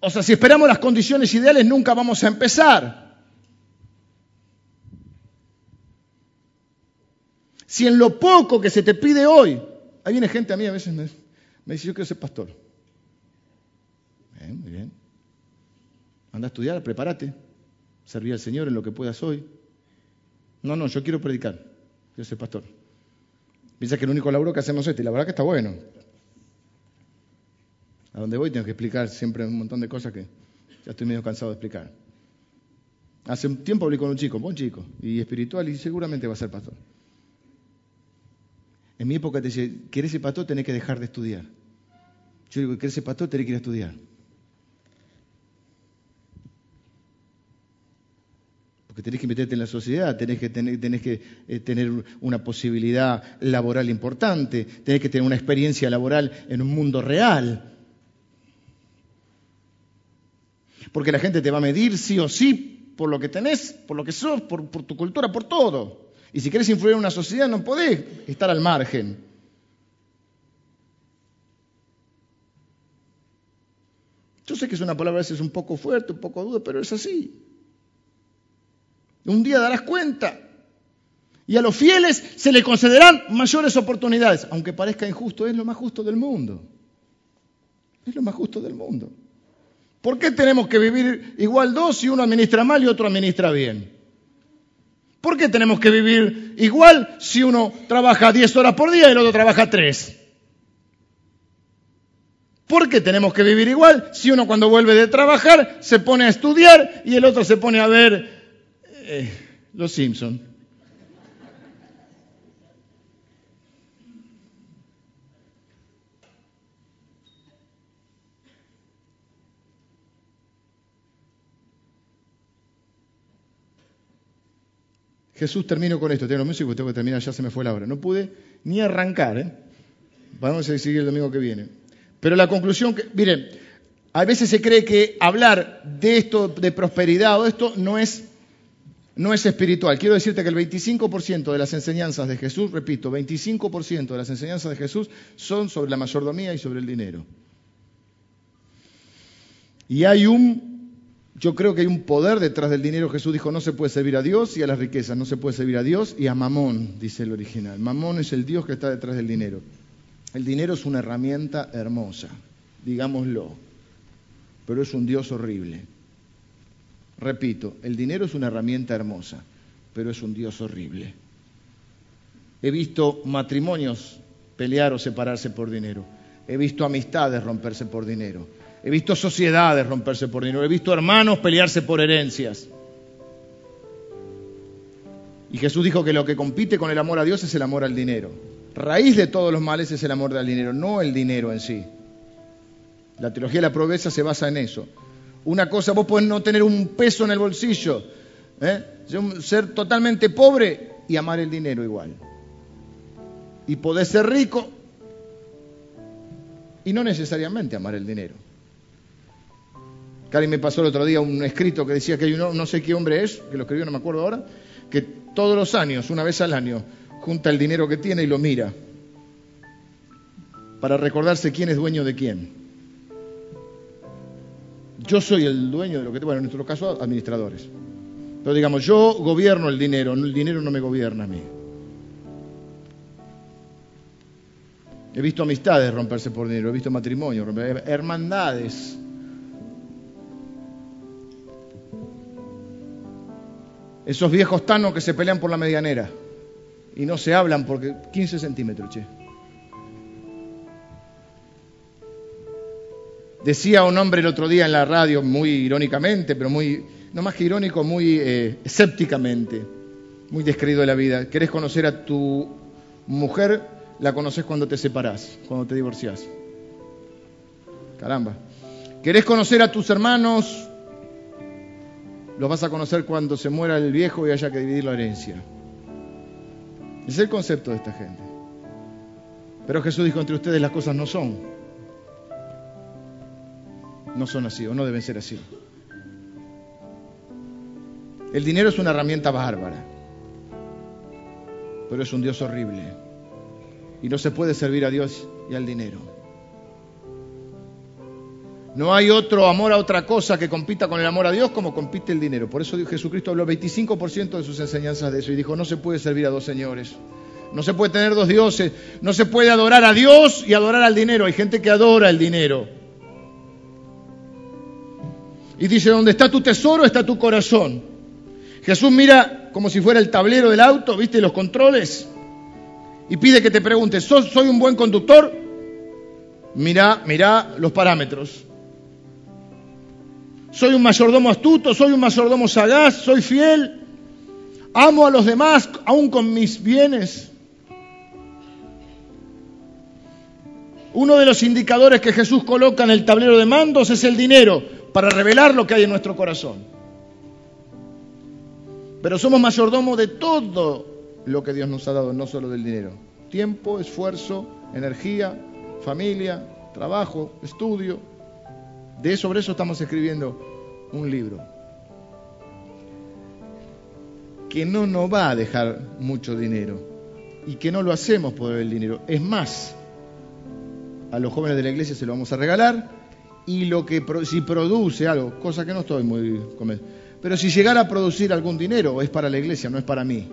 O sea, si esperamos las condiciones ideales, nunca vamos a empezar. Si en lo poco que se te pide hoy Ahí viene gente a mí a veces me, dice, yo quiero ser pastor. Bien, muy bien. Anda a estudiar, prepárate. Servir al Señor en lo que puedas hoy. No, no, yo quiero predicar. Quiero ser pastor. Piensa que el único laburo que hacemos es este, y la verdad que está bueno. A donde voy tengo que explicar siempre un montón de cosas que ya estoy medio cansado de explicar. Hace un tiempo hablé con un chico, buen chico, y espiritual, y seguramente va a ser pastor. En mi época te decía, ¿querés ser pastor? Tenés que dejar de estudiar. Yo digo, ¿querés ser pastor? Tenés que ir a estudiar. Porque tenés que meterte en la sociedad, tenés que, tener, que eh, tener una posibilidad laboral importante, tenés que tener una experiencia laboral en un mundo real. Porque la gente te va a medir sí o sí por lo que tenés, por lo que sos, por tu cultura, por todo. Y si quieres influir en una sociedad no podés estar al margen. Yo sé que es una palabra a veces un poco fuerte, un poco dura, pero es así. Un día darás cuenta. Y a los fieles se le concederán mayores oportunidades. Aunque parezca injusto, es lo más justo del mundo. Es lo más justo del mundo. ¿Por qué tenemos que vivir igual dos si uno administra mal y otro administra bien? ¿Por qué tenemos que vivir igual si uno trabaja 10 horas por día y el otro trabaja 3? ¿Por qué tenemos que vivir igual si uno cuando vuelve de trabajar se pone a estudiar y el otro se pone a ver eh, Los Simpsons? Jesús, termino con esto. Tengo los músicos, tengo que terminar, ya se me fue la hora. No pude ni arrancar, ¿eh? Vamos a seguir el domingo que viene. Pero la conclusión que, miren, a veces se cree que hablar de esto, de prosperidad o esto, no es, no es espiritual. Quiero decirte que el 25% de las enseñanzas de Jesús, repito, 25% de las enseñanzas de Jesús son sobre la mayordomía y sobre el dinero. Y hay un yo creo que hay un poder detrás del dinero. Jesús dijo, no se puede servir a Dios y a las riquezas, no se puede servir a Dios y a Mamón, dice el original. Mamón es el Dios que está detrás del dinero. El dinero es una herramienta hermosa, digámoslo, pero es un Dios horrible. Repito, el dinero es una herramienta hermosa, pero es un Dios horrible. He visto matrimonios pelear o separarse por dinero. He visto amistades romperse por dinero. He visto sociedades romperse por dinero. He visto hermanos pelearse por herencias. Y Jesús dijo que lo que compite con el amor a Dios es el amor al dinero. Raíz de todos los males es el amor al dinero, no el dinero en sí. La teología de la pobreza se basa en eso. Una cosa, vos podés no tener un peso en el bolsillo, ¿eh? ser totalmente pobre y amar el dinero igual. Y poder ser rico y no necesariamente amar el dinero. Cari me pasó el otro día un escrito que decía que hay uno, no sé qué hombre es, que lo escribió, no me acuerdo ahora, que todos los años, una vez al año, junta el dinero que tiene y lo mira para recordarse quién es dueño de quién. Yo soy el dueño de lo que tengo, bueno, en nuestro caso, administradores. Pero digamos, yo gobierno el dinero, el dinero no me gobierna a mí. He visto amistades romperse por dinero, he visto matrimonios, hermandades. Esos viejos tanos que se pelean por la medianera y no se hablan porque 15 centímetros, che. Decía un hombre el otro día en la radio, muy irónicamente, pero muy, no más que irónico, muy eh, escépticamente, muy descreído de la vida. ¿Querés conocer a tu mujer? La conoces cuando te separás, cuando te divorciás. Caramba. ¿Querés conocer a tus hermanos? Los vas a conocer cuando se muera el viejo y haya que dividir la herencia. Es el concepto de esta gente. Pero Jesús dijo, entre ustedes las cosas no son no son así o no deben ser así. El dinero es una herramienta bárbara, pero es un Dios horrible. Y no se puede servir a Dios y al dinero. No hay otro amor a otra cosa que compita con el amor a Dios como compite el dinero. Por eso Jesucristo habló 25% de sus enseñanzas de eso y dijo, no se puede servir a dos señores. No se puede tener dos dioses. No se puede adorar a Dios y adorar al dinero. Hay gente que adora el dinero. Y dice, donde está tu tesoro está tu corazón. Jesús mira como si fuera el tablero del auto, ¿viste? Los controles. Y pide que te preguntes, ¿soy un buen conductor? Mira, mira los parámetros. ¿Soy un mayordomo astuto? ¿Soy un mayordomo sagaz? ¿Soy fiel? ¿Amo a los demás aún con mis bienes? Uno de los indicadores que Jesús coloca en el tablero de mandos es el dinero para revelar lo que hay en nuestro corazón. Pero somos mayordomos de todo lo que Dios nos ha dado, no solo del dinero. Tiempo, esfuerzo, energía, familia, trabajo, estudio. De sobre eso estamos escribiendo un libro. Que no nos va a dejar mucho dinero y que no lo hacemos por el dinero. Es más, a los jóvenes de la iglesia se lo vamos a regalar y lo que si produce algo, cosa que no estoy muy pero si llegara a producir algún dinero es para la iglesia, no es para mí,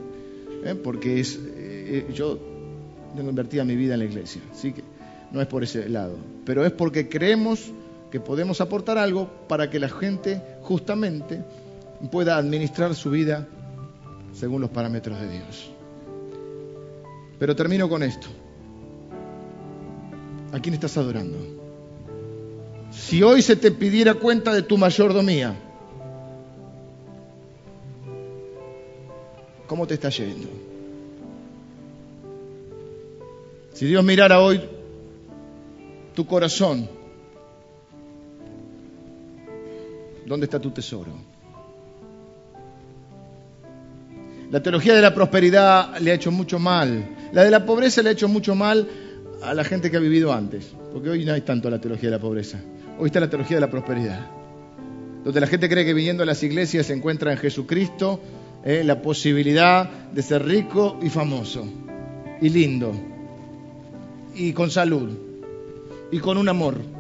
¿eh? porque es eh, yo tengo invertida mi vida en la iglesia, así que no es por ese lado, pero es porque creemos que podemos aportar algo para que la gente justamente pueda administrar su vida según los parámetros de Dios. Pero termino con esto. ¿A quién estás adorando? Si hoy se te pidiera cuenta de tu mayordomía, ¿cómo te está yendo? Si Dios mirara hoy tu corazón, ¿dónde está tu tesoro? La teología de la prosperidad le ha hecho mucho mal. La de la pobreza le ha hecho mucho mal a la gente que ha vivido antes. Porque hoy no hay tanto la teología de la pobreza. Hoy está la teología de la prosperidad, donde la gente cree que viniendo a las iglesias se encuentra en Jesucristo eh, la posibilidad de ser rico y famoso, y lindo, y con salud, y con un amor.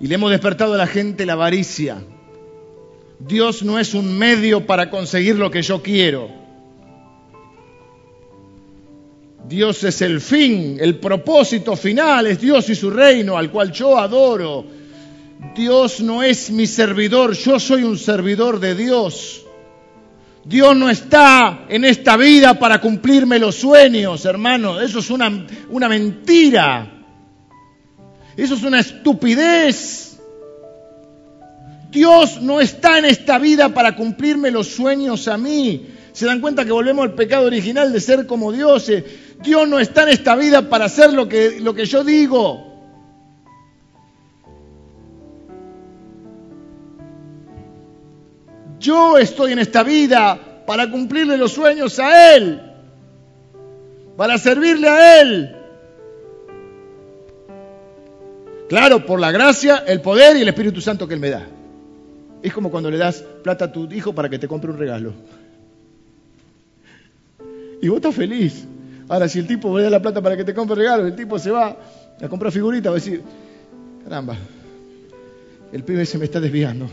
Y le hemos despertado a la gente la avaricia. Dios no es un medio para conseguir lo que yo quiero. Dios es el fin, el propósito final, es Dios y su reino al cual yo adoro. Dios no es mi servidor, yo soy un servidor de Dios. Dios no está en esta vida para cumplirme los sueños, hermano. Eso es una, una mentira. Eso es una estupidez. Dios no está en esta vida para cumplirme los sueños a mí. Se dan cuenta que volvemos al pecado original de ser como dioses. Dios no está en esta vida para hacer lo que, lo que yo digo. Yo estoy en esta vida para cumplirle los sueños a Él, para servirle a Él. Claro, por la gracia, el poder y el Espíritu Santo que Él me da. Es como cuando le das plata a tu hijo para que te compre un regalo. Y vos estás feliz. Ahora, si el tipo le da la plata para que te compre regalo, el tipo se va a comprar figuritas, va a decir, caramba, el pibe se me está desviando.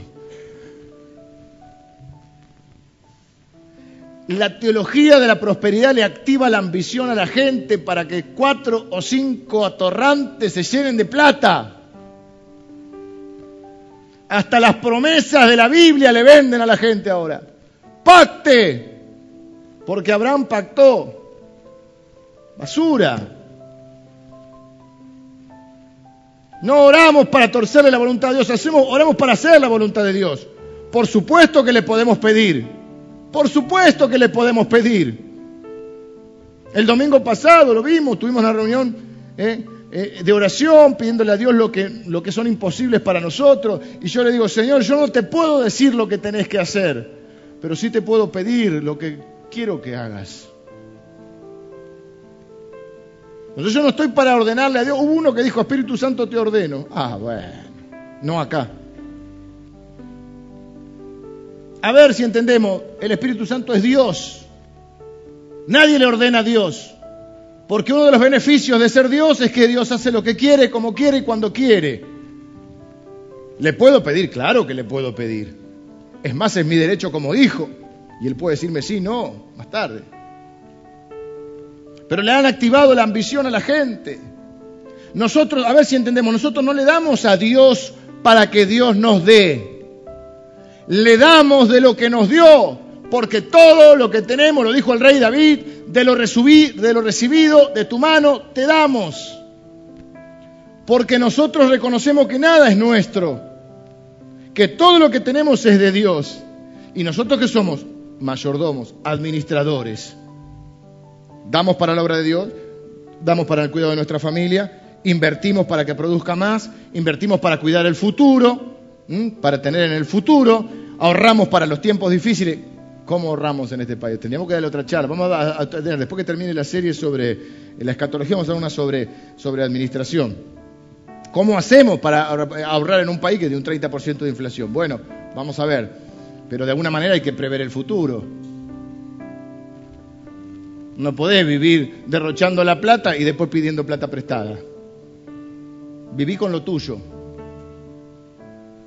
La teología de la prosperidad le activa la ambición a la gente para que cuatro o cinco atorrantes se llenen de plata. Hasta las promesas de la Biblia le venden a la gente ahora. Pacte, porque Abraham pactó. Basura. No oramos para torcerle la voluntad de Dios, hacemos, oramos para hacer la voluntad de Dios. Por supuesto que le podemos pedir. Por supuesto que le podemos pedir. El domingo pasado lo vimos, tuvimos una reunión ¿eh? Eh, de oración pidiéndole a Dios lo que, lo que son imposibles para nosotros. Y yo le digo, Señor, yo no te puedo decir lo que tenés que hacer, pero sí te puedo pedir lo que quiero que hagas. Entonces yo no estoy para ordenarle a Dios. Hubo uno que dijo, Espíritu Santo te ordeno. Ah, bueno, no acá. A ver si entendemos, el Espíritu Santo es Dios. Nadie le ordena a Dios. Porque uno de los beneficios de ser Dios es que Dios hace lo que quiere, como quiere y cuando quiere. ¿Le puedo pedir? Claro que le puedo pedir. Es más, es mi derecho como hijo. Y él puede decirme sí, no, más tarde. Pero le han activado la ambición a la gente. Nosotros, a ver si entendemos, nosotros no le damos a Dios para que Dios nos dé. Le damos de lo que nos dio, porque todo lo que tenemos, lo dijo el rey David, de lo, recibido de tu mano te damos. Porque nosotros reconocemos que nada es nuestro, que todo lo que tenemos es de Dios. Y nosotros que somos mayordomos, administradores, damos para la obra de Dios, damos para el cuidado de nuestra familia, invertimos para que produzca más, invertimos para cuidar el futuro, para tener en el futuro, ahorramos para los tiempos difíciles. ¿Cómo ahorramos en este país? Tendríamos que darle otra charla. Vamos a, tener, después que termine la serie sobre la escatología, vamos a dar una sobre, sobre administración. ¿Cómo hacemos para ahorrar en un país que tiene un 30% de inflación? Bueno, vamos a ver. Pero de alguna manera hay que prever el futuro. No podés vivir derrochando la plata y después pidiendo plata prestada. Viví con lo tuyo.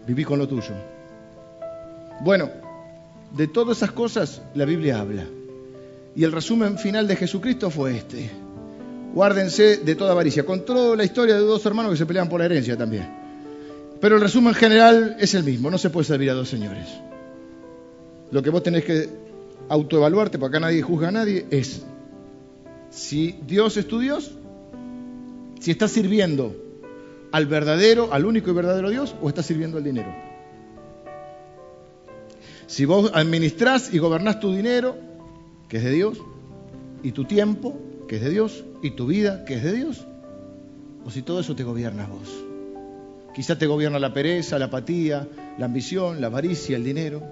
Viví con lo tuyo. Bueno, de todas esas cosas la Biblia habla. Y el resumen final de Jesucristo fue este. Guárdense de toda avaricia. Contó la historia de dos hermanos que se pelean por la herencia también. Pero el resumen general es el mismo. No se puede servir a dos señores. Lo que vos tenés que autoevaluarte, porque acá nadie juzga a nadie, es si Dios es tu Dios, si estás sirviendo al verdadero, al único y verdadero Dios, o estás sirviendo al dinero. Si vos administrás y gobernás tu dinero, que es de Dios, y tu tiempo, que es de Dios, y tu vida, que es de Dios, o si todo eso te gobierna vos. Quizá te gobierna la pereza, la apatía, la ambición, la avaricia, el dinero.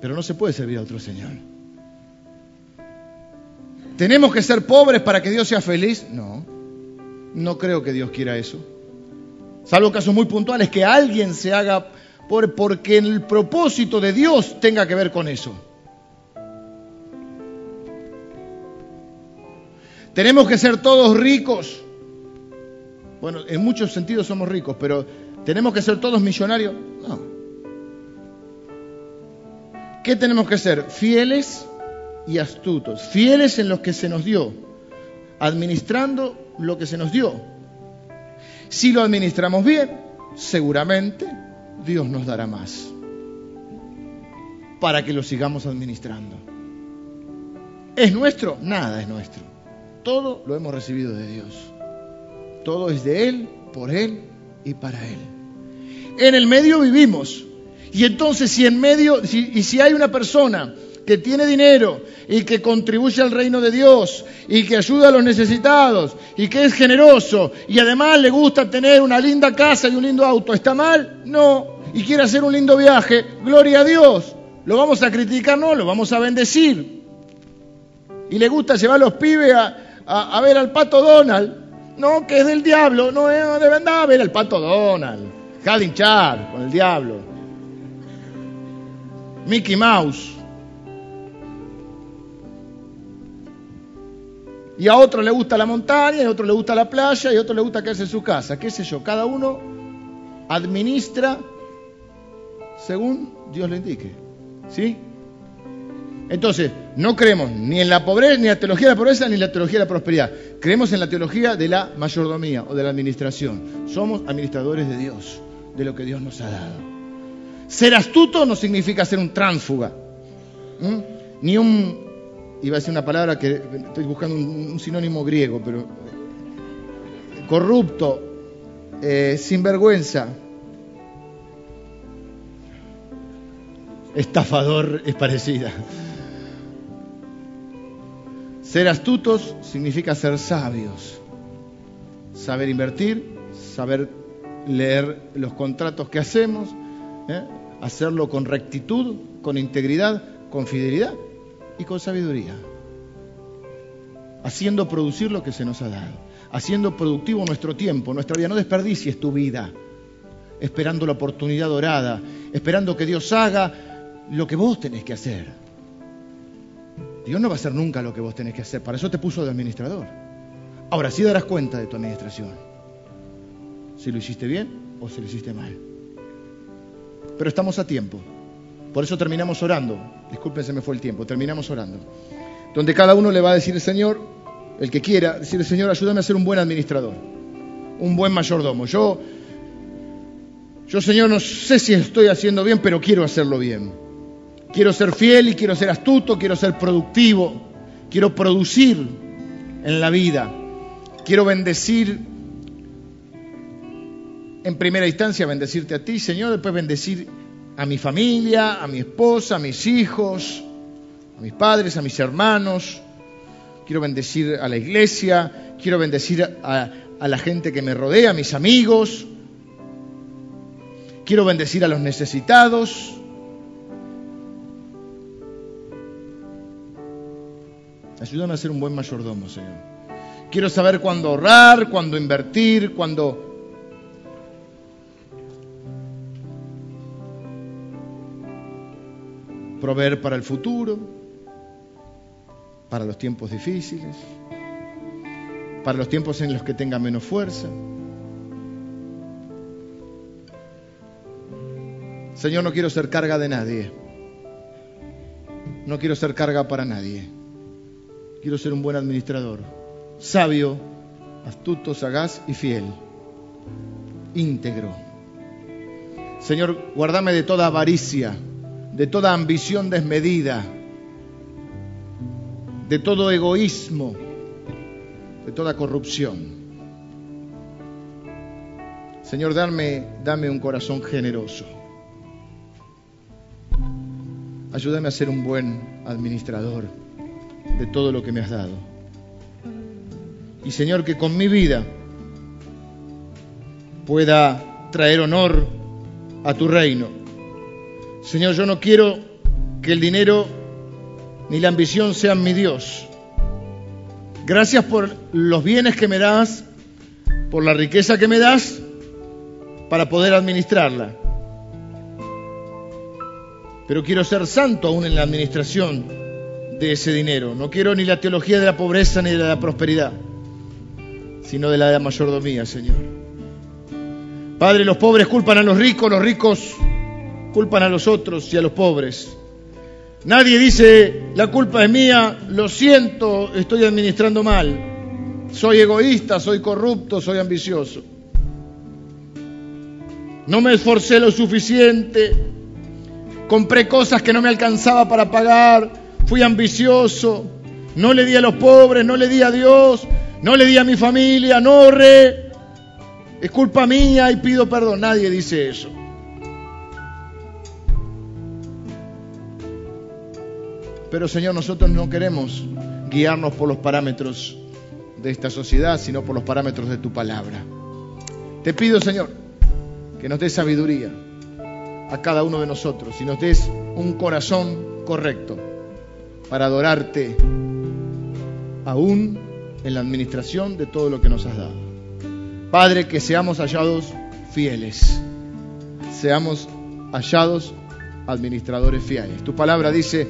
Pero no se puede servir a otro Señor. ¿Tenemos que ser pobres para que Dios sea feliz? No, no creo que Dios quiera eso. Salvo casos muy puntuales, que alguien se haga porque el propósito de Dios tenga que ver con eso. Tenemos que ser todos ricos. Bueno, en muchos sentidos somos ricos, pero ¿tenemos que ser todos millonarios? No. ¿Qué tenemos que ser? Fieles y astutos, fieles en lo que se nos dio, administrando lo que se nos dio. Si lo administramos bien, seguramente Dios nos dará más para que lo sigamos administrando. ¿Es nuestro? Nada es nuestro. Todo lo hemos recibido de Dios. Todo es de Él, por Él y para Él. En el medio vivimos. Y entonces si en medio, y si hay una persona que tiene dinero y que contribuye al reino de Dios y que ayuda a los necesitados y que es generoso y además le gusta tener una linda casa y un lindo auto, ¿está mal? No, y quiere hacer un lindo viaje, gloria a Dios. Lo vamos a criticar, no, lo vamos a bendecir. Y le gusta llevar a los pibes a, ver al pato Donald. No, que es del diablo, no es de verdad ver al pato Donald. Deja hinchar con el diablo. Mickey Mouse. Y a otro le gusta la montaña, y a otro le gusta la playa, y a otro le gusta quedarse en su casa. ¿Qué sé yo? Cada uno administra según Dios le indique. ¿Sí? Entonces, no creemos ni en la pobreza, ni en la teología de la pobreza, ni en la teología de la prosperidad. Creemos en la teología de la mayordomía o de la administración. Somos administradores de Dios, de lo que Dios nos ha dado. Ser astuto no significa ser un tránsfuga, ni un iba a decir una palabra que estoy buscando un, sinónimo griego, pero corrupto, eh, sinvergüenza, estafador es parecida. Ser astutos significa ser sabios, saber invertir, saber leer los contratos que hacemos, ¿eh? hacerlo con rectitud, con integridad, con fidelidad y con sabiduría. Haciendo producir lo que se nos ha dado. Haciendo productivo nuestro tiempo, nuestra vida. No desperdicies tu vida esperando la oportunidad dorada, esperando que Dios haga lo que vos tenés que hacer. Dios no va a hacer nunca lo que vos tenés que hacer. Para eso te puso de administrador. Ahora sí darás cuenta de tu administración. Si lo hiciste bien o si lo hiciste mal. Pero estamos a tiempo. Por eso terminamos orando. Disculpen, se me fue el tiempo. Terminamos orando. Donde cada uno le va a decir, Señor, el que quiera, decirle, Señor, ayúdame a ser un buen administrador, un buen mayordomo. Yo, yo, Señor, no sé si estoy haciendo bien, pero quiero hacerlo bien. Quiero ser fiel y quiero ser astuto, quiero ser productivo, quiero producir en la vida. Quiero bendecir en primera instancia, bendecirte a ti, Señor, después bendecir a mi familia, a mi esposa, a mis hijos, a mis padres, a mis hermanos. Quiero bendecir a la iglesia, quiero bendecir a, la gente que me rodea, a mis amigos. Quiero bendecir a los necesitados. Ayúdame a ser un buen mayordomo, Señor. Quiero saber cuándo ahorrar, cuándo invertir, cuándo proveer para el futuro, para los tiempos difíciles, para los tiempos en los que tenga menos fuerza. Señor, no quiero ser carga de nadie. No quiero ser carga para nadie. Quiero ser un buen administrador, sabio, astuto, sagaz y fiel, íntegro. Señor, guárdame de toda avaricia de toda ambición desmedida, de todo egoísmo, de toda corrupción. Señor, dame, un corazón generoso. Ayúdame a ser un buen administrador de todo lo que me has dado. Y Señor, que con mi vida pueda traer honor a tu reino Señor, yo no quiero que el dinero ni la ambición sean mi Dios. Gracias por los bienes que me das, por la riqueza que me das para poder administrarla. Pero quiero ser santo aún en la administración de ese dinero. No quiero ni la teología de la pobreza ni de la prosperidad, sino de la de la mayordomía, Señor. Padre, los pobres culpan a los ricos, los ricos culpan a los otros y a los pobres. Nadie dice, la culpa es mía, lo siento, estoy administrando mal. Soy egoísta, soy corrupto, soy ambicioso. No me esforcé lo suficiente, compré cosas que no me alcanzaba para pagar, fui ambicioso, no le di a los pobres, no le di a Dios, no le di a mi familia, no ahorré. Es culpa mía y pido perdón. Nadie dice eso. Pero Señor, nosotros no queremos guiarnos por los parámetros de esta sociedad, sino por los parámetros de tu palabra. Te pido, Señor, que nos dé sabiduría, a cada uno de nosotros y nos des un corazón correcto para adorarte aún en la administración de todo lo que nos has dado. Padre, que seamos hallados fieles, seamos hallados administradores fieles. Tu palabra dice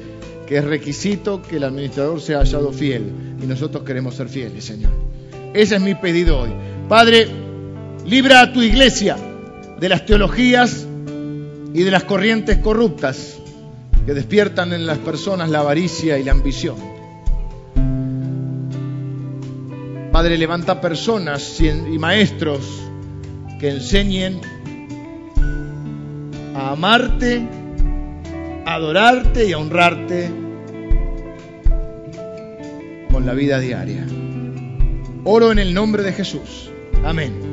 que es requisito que el administrador sea hallado fiel y nosotros queremos ser fieles, Señor. Ese es mi pedido hoy. Padre, libra a tu iglesia de las teologías y de las corrientes corruptas que despiertan en las personas la avaricia y la ambición. Padre, levanta personas y maestros que enseñen a amarte, adorarte y a honrarte con la vida diaria. Oro en el nombre de Jesús. Amén.